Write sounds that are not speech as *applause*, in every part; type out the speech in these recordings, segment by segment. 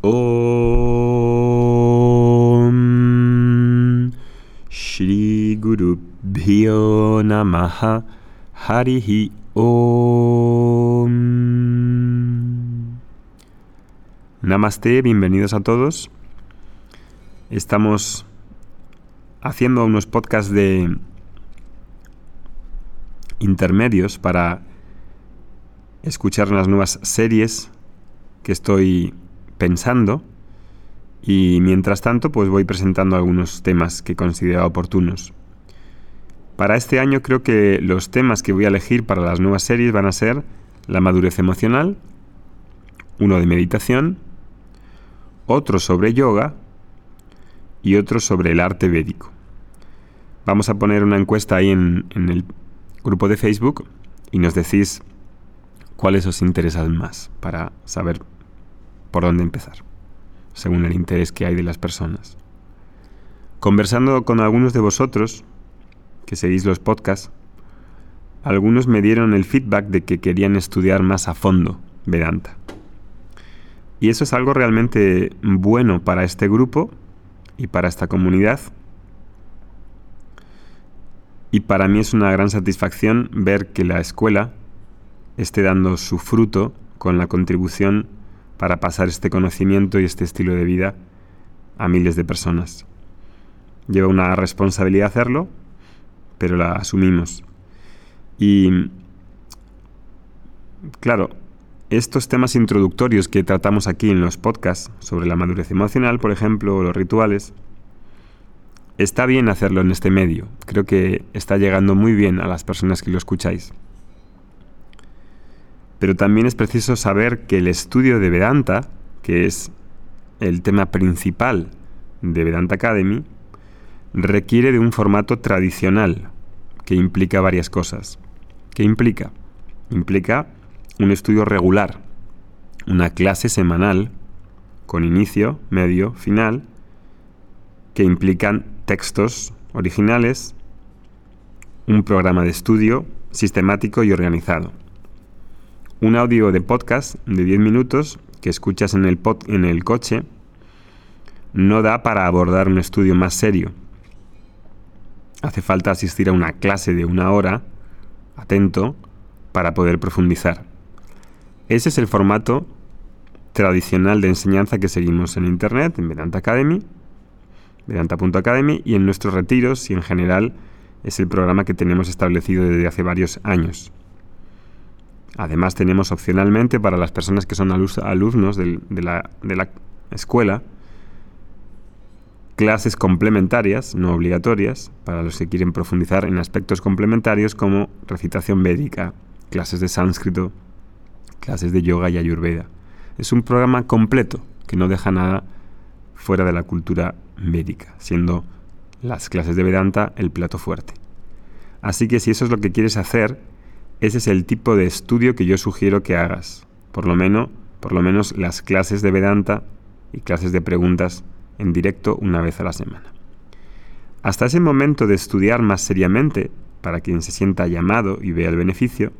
Om Shri Guru Bhyo Namaha Harihi Om Namaste, bienvenidos a todos. Estamos haciendo unos podcasts de intermedios para escuchar las nuevas series que estoy pensando y mientras tanto pues voy presentando algunos temas que considero oportunos. Para este año creo que los temas que voy a elegir para las nuevas series van a ser la madurez emocional, uno de meditación, otro sobre yoga y otro sobre el arte védico. Vamos a poner una encuesta ahí en, en el grupo de Facebook y nos decís cuáles os interesan más para saber por dónde empezar, según el interés que hay de las personas. Conversando con algunos de vosotros, que seguís los podcasts, algunos me dieron el feedback de que querían estudiar más a fondo Vedanta. Y eso es algo realmente bueno para este grupo y para esta comunidad. Y para mí es una gran satisfacción ver que la escuela esté dando su fruto con la contribución para pasar este conocimiento y este estilo de vida a miles de personas. Lleva una responsabilidad hacerlo, pero la asumimos. Y claro, estos temas introductorios que tratamos aquí en los podcasts sobre la madurez emocional, por ejemplo, o los rituales, está bien hacerlo en este medio. Creo que está llegando muy bien a las personas que lo escucháis. Pero también es preciso saber que el estudio de Vedanta, que es el tema principal de Vedanta Academy, requiere de un formato tradicional que implica varias cosas. ¿Qué implica? Implica un estudio regular, una clase semanal con inicio, medio, final, que implican textos originales, un programa de estudio sistemático y organizado un audio de podcast de 10 minutos que escuchas en el, coche no da para abordar un estudio más serio. Hace falta asistir a una clase de una hora, atento, para poder profundizar. Ese es el formato tradicional de enseñanza que seguimos en Internet, en Vedanta Academy, Vedanta.academy y en nuestros retiros y en general es el programa que tenemos establecido desde hace varios años. Además tenemos opcionalmente para las personas que son alumnos de, la, la escuela clases complementarias, no obligatorias, para los que quieren profundizar en aspectos complementarios como recitación védica, clases de sánscrito, clases de yoga y ayurveda. Es un programa completo que no deja nada fuera de la cultura védica, siendo las clases de Vedanta el plato fuerte. Así que si eso es lo que quieres hacer, ese es el tipo de estudio que yo sugiero que hagas. Por lo menos, por lo menos las clases de Vedanta y clases de preguntas en directo una vez a la semana. Hasta ese momento de estudiar más seriamente, para quien se sienta llamado y vea el beneficio,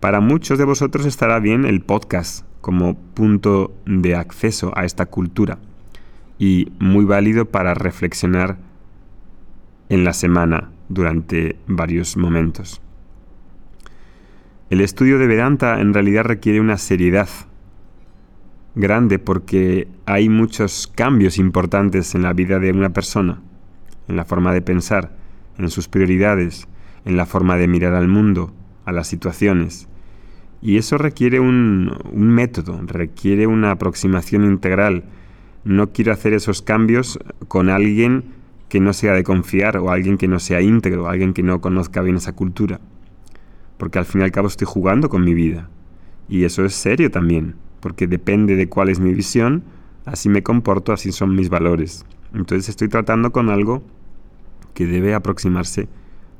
para muchos de vosotros estará bien el podcast como punto de acceso a esta cultura y muy válido para reflexionar en la semana durante varios momentos. El estudio de Vedanta en realidad requiere una seriedad grande porque hay muchos cambios importantes en la vida de una persona, en la forma de pensar, en sus prioridades, en la forma de mirar al mundo, a las situaciones. Y eso requiere un, método, requiere una aproximación integral. No quiero hacer esos cambios con alguien que no sea de confiar o alguien que no sea íntegro, alguien que no conozca bien esa cultura porque al fin y al cabo estoy jugando con mi vida. Y eso es serio también, porque depende de cuál es mi visión, así me comporto, así son mis valores. Entonces estoy tratando con algo que debe aproximarse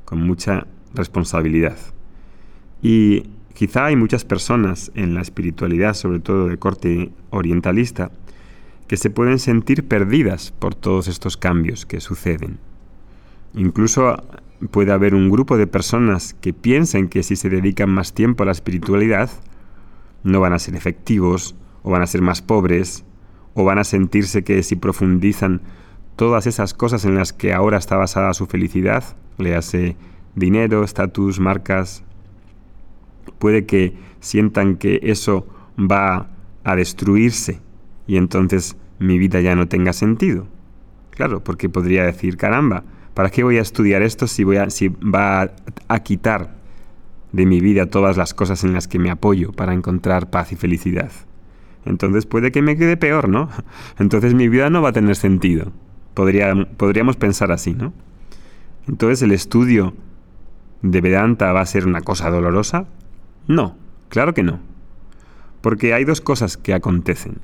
con mucha responsabilidad. Y quizá hay muchas personas en la espiritualidad, sobre todo de corte orientalista, que se pueden sentir perdidas por todos estos cambios que suceden. Incluso puede haber un grupo de personas que piensen que si se dedican más tiempo a la espiritualidad, no van a ser efectivos, o van a ser más pobres, o van a sentirse que si profundizan todas esas cosas en las que ahora está basada su felicidad, le hace dinero, estatus, marcas, puede que sientan que eso va a destruirse y entonces mi vida ya no tenga sentido. Claro, porque podría decir, caramba, ¿para qué voy a estudiar esto si, voy a, va a quitar de mi vida todas las cosas en las que me apoyo para encontrar paz y felicidad? Entonces puede que me quede peor, ¿no? *laughs* Entonces mi vida no va a tener sentido. Podría, podríamos pensar así, ¿no? Entonces el estudio de Vedanta va a ser una cosa dolorosa. No, claro que no. Porque hay dos cosas que acontecen.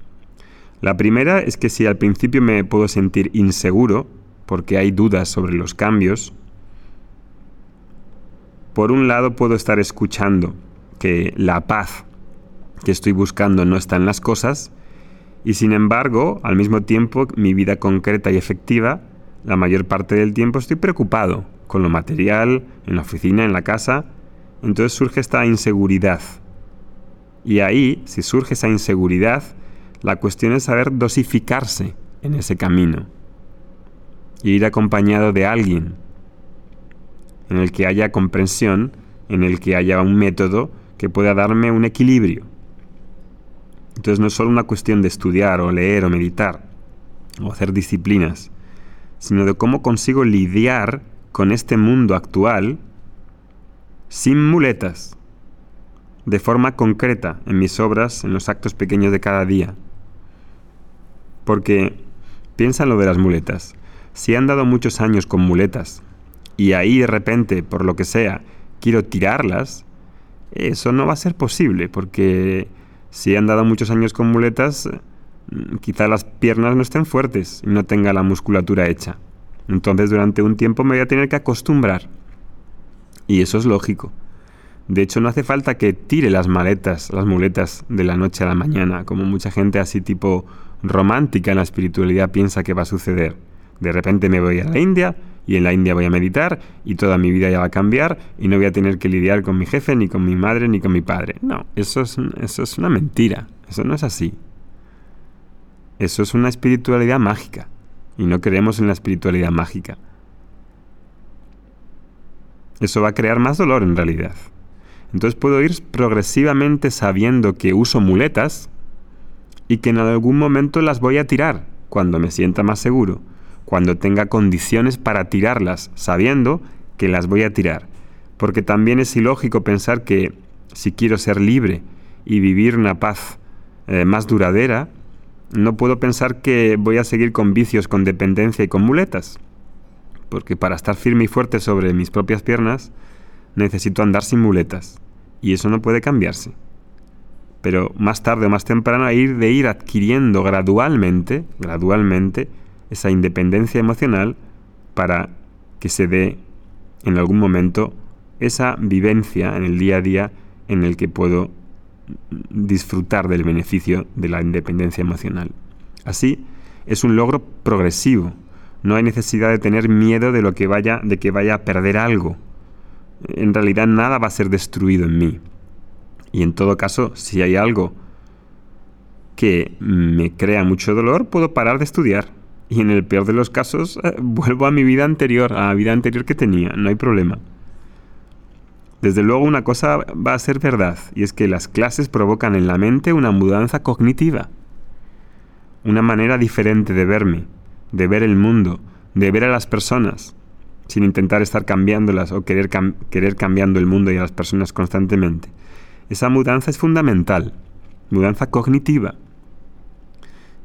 La primera es que si al principio me puedo sentir inseguro, porque hay dudas sobre los cambios, por un lado puedo estar escuchando que la paz que estoy buscando no está en las cosas, y sin embargo, al mismo tiempo, mi vida concreta y efectiva, la mayor parte del tiempo estoy preocupado con lo material, en la oficina, en la casa, entonces surge esta inseguridad. Y ahí, si surge esa inseguridad, la cuestión es saber dosificarse en ese camino y ir acompañado de alguien en el que haya comprensión, en el que haya un método que pueda darme un equilibrio. Entonces no es solo una cuestión de estudiar o leer o meditar o hacer disciplinas, sino de cómo consigo lidiar con este mundo actual sin muletas, de forma concreta en mis obras, en los actos pequeños de cada día. Porque piensa en lo de las muletas. Si han dado muchos años con muletas y ahí de repente, por lo que sea, quiero tirarlas, eso no va a ser posible porque si han dado muchos años con muletas, mm, quizá las piernas no estén fuertes y no tenga la musculatura hecha. Entonces durante un tiempo me voy a tener que acostumbrar. Y eso es lógico. De hecho, no hace falta que tire las maletas, las muletas de la noche a la mañana, como mucha gente así tipo romántica en la espiritualidad piensa que va a suceder. De repente me voy a la India y en la India voy a meditar y toda mi vida ya va a cambiar y no voy a tener que lidiar con mi jefe, ni con mi madre, ni con mi padre. No, eso es, eso es una mentira. Eso no es así. Eso es una espiritualidad mágica. Y no creemos en la espiritualidad mágica. Eso va a crear más dolor en realidad. Entonces puedo ir progresivamente sabiendo que uso muletas y que en algún momento las voy a tirar cuando me sienta más seguro cuando tenga condiciones para tirarlas, sabiendo que las voy a tirar. Porque también es ilógico pensar que si quiero ser libre y vivir una paz eh, más duradera, no puedo pensar que voy a seguir con vicios, con dependencia y con muletas. Porque para estar firme y fuerte sobre mis propias piernas, necesito andar sin muletas. Y eso no puede cambiarse. Pero más tarde o más temprano, hay de ir adquiriendo gradualmente, gradualmente, esa independencia emocional para que se dé en algún momento esa vivencia en el día a día en el que puedo disfrutar del beneficio de la independencia emocional. Así, es un logro progresivo. No hay necesidad de tener miedo de lo que vaya de que vaya a perder algo. En realidad nada va a ser destruido en mí. Y en todo caso, si hay algo que me crea mucho dolor, puedo parar de estudiar y en el peor de los casos eh, vuelvo a mi vida anterior, a la vida anterior que tenía, no hay problema. Desde luego una cosa va a ser verdad, y es que las clases provocan en la mente una mudanza cognitiva, una manera diferente de verme, de ver el mundo, de ver a las personas, sin intentar estar cambiándolas o querer, querer cambiando el mundo y a las personas constantemente. Esa mudanza es fundamental, mudanza cognitiva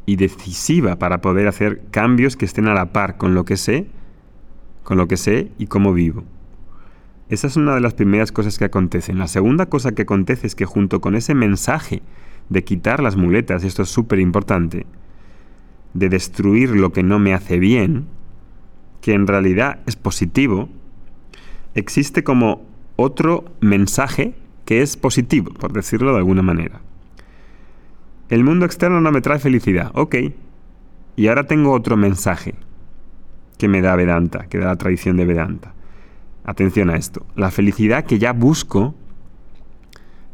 y decisiva para poder hacer cambios que estén a la par con lo que sé, con lo que sé y cómo vivo. Esa es una de las primeras cosas que acontecen. La segunda cosa que acontece es que junto con ese mensaje de quitar las muletas, esto es súper importante, de destruir lo que no me hace bien, que en realidad es positivo, existe como otro mensaje que es positivo, por decirlo de alguna manera. El mundo externo no me trae felicidad. Ok. Y ahora tengo otro mensaje que me da Vedanta, que da la tradición de Vedanta. Atención a esto. La felicidad que ya busco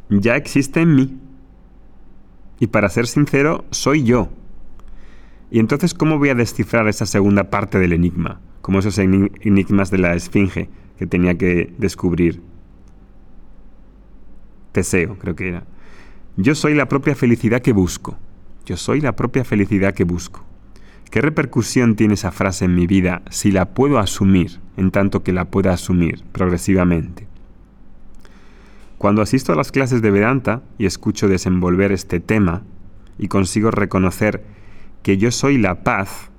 ya existe en mí. Y para ser sincero, soy yo. Y entonces, ¿cómo voy a descifrar esa segunda parte del enigma? Como esos enigmas de la esfinge que tenía que descubrir. Teseo, creo que era. Yo soy la propia felicidad que busco. Yo soy la propia felicidad que busco. ¿Qué repercusión tiene esa frase en mi vida si la puedo asumir en tanto que la pueda asumir progresivamente? Cuando asisto a las clases de Vedanta y escucho desenvolver este tema y consigo reconocer que yo soy la paz,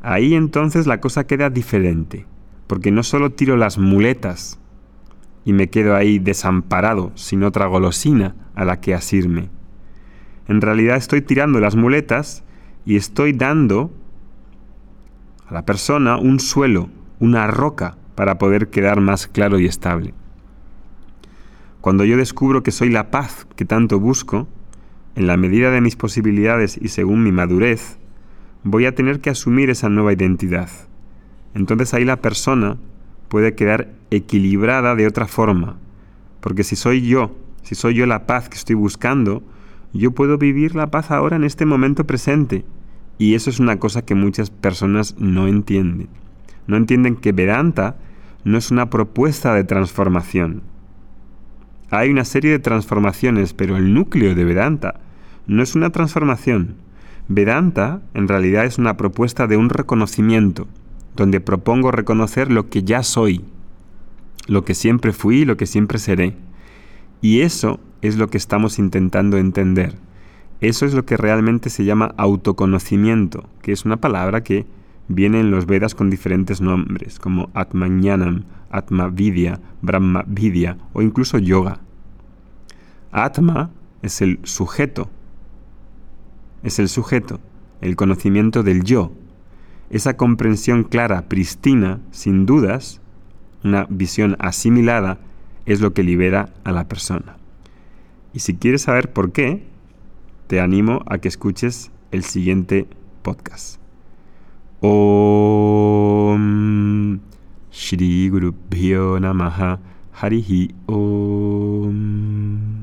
ahí entonces la cosa queda diferente, porque no solo tiro las muletas y me quedo ahí desamparado sin otra golosina a la que asirme. En realidad estoy tirando las muletas y estoy dando a la persona un suelo, una roca para poder quedar más claro y estable. Cuando yo descubro que soy la paz que tanto busco, en la medida de mis posibilidades y según mi madurez, voy a tener que asumir esa nueva identidad. Entonces ahí la persona puede quedar equilibrada de otra forma, porque si soy yo, si soy yo la paz que estoy buscando, yo puedo vivir la paz ahora en este momento presente y eso es una cosa que muchas personas no entienden. No entienden que Vedanta no es una propuesta de transformación. Hay una serie de transformaciones, pero el núcleo de Vedanta no es una transformación. Vedanta en realidad es una propuesta de un reconocimiento, donde propongo reconocer lo que ya soy, lo que siempre fui y lo que siempre seré. Y eso es lo que estamos intentando entender. Eso es lo que realmente se llama autoconocimiento, que es una palabra que viene en los Vedas con diferentes nombres, como Atmanyanam, Atmavidya, Brahmavidya o incluso yoga. Atma es el sujeto, es el sujeto, el conocimiento del yo, esa comprensión clara, pristina, sin dudas, una visión asimilada, es lo que libera a la persona. Y si quieres saber por qué, te animo a que escuches el siguiente podcast. Om Shri Guru Namaha Harihi Om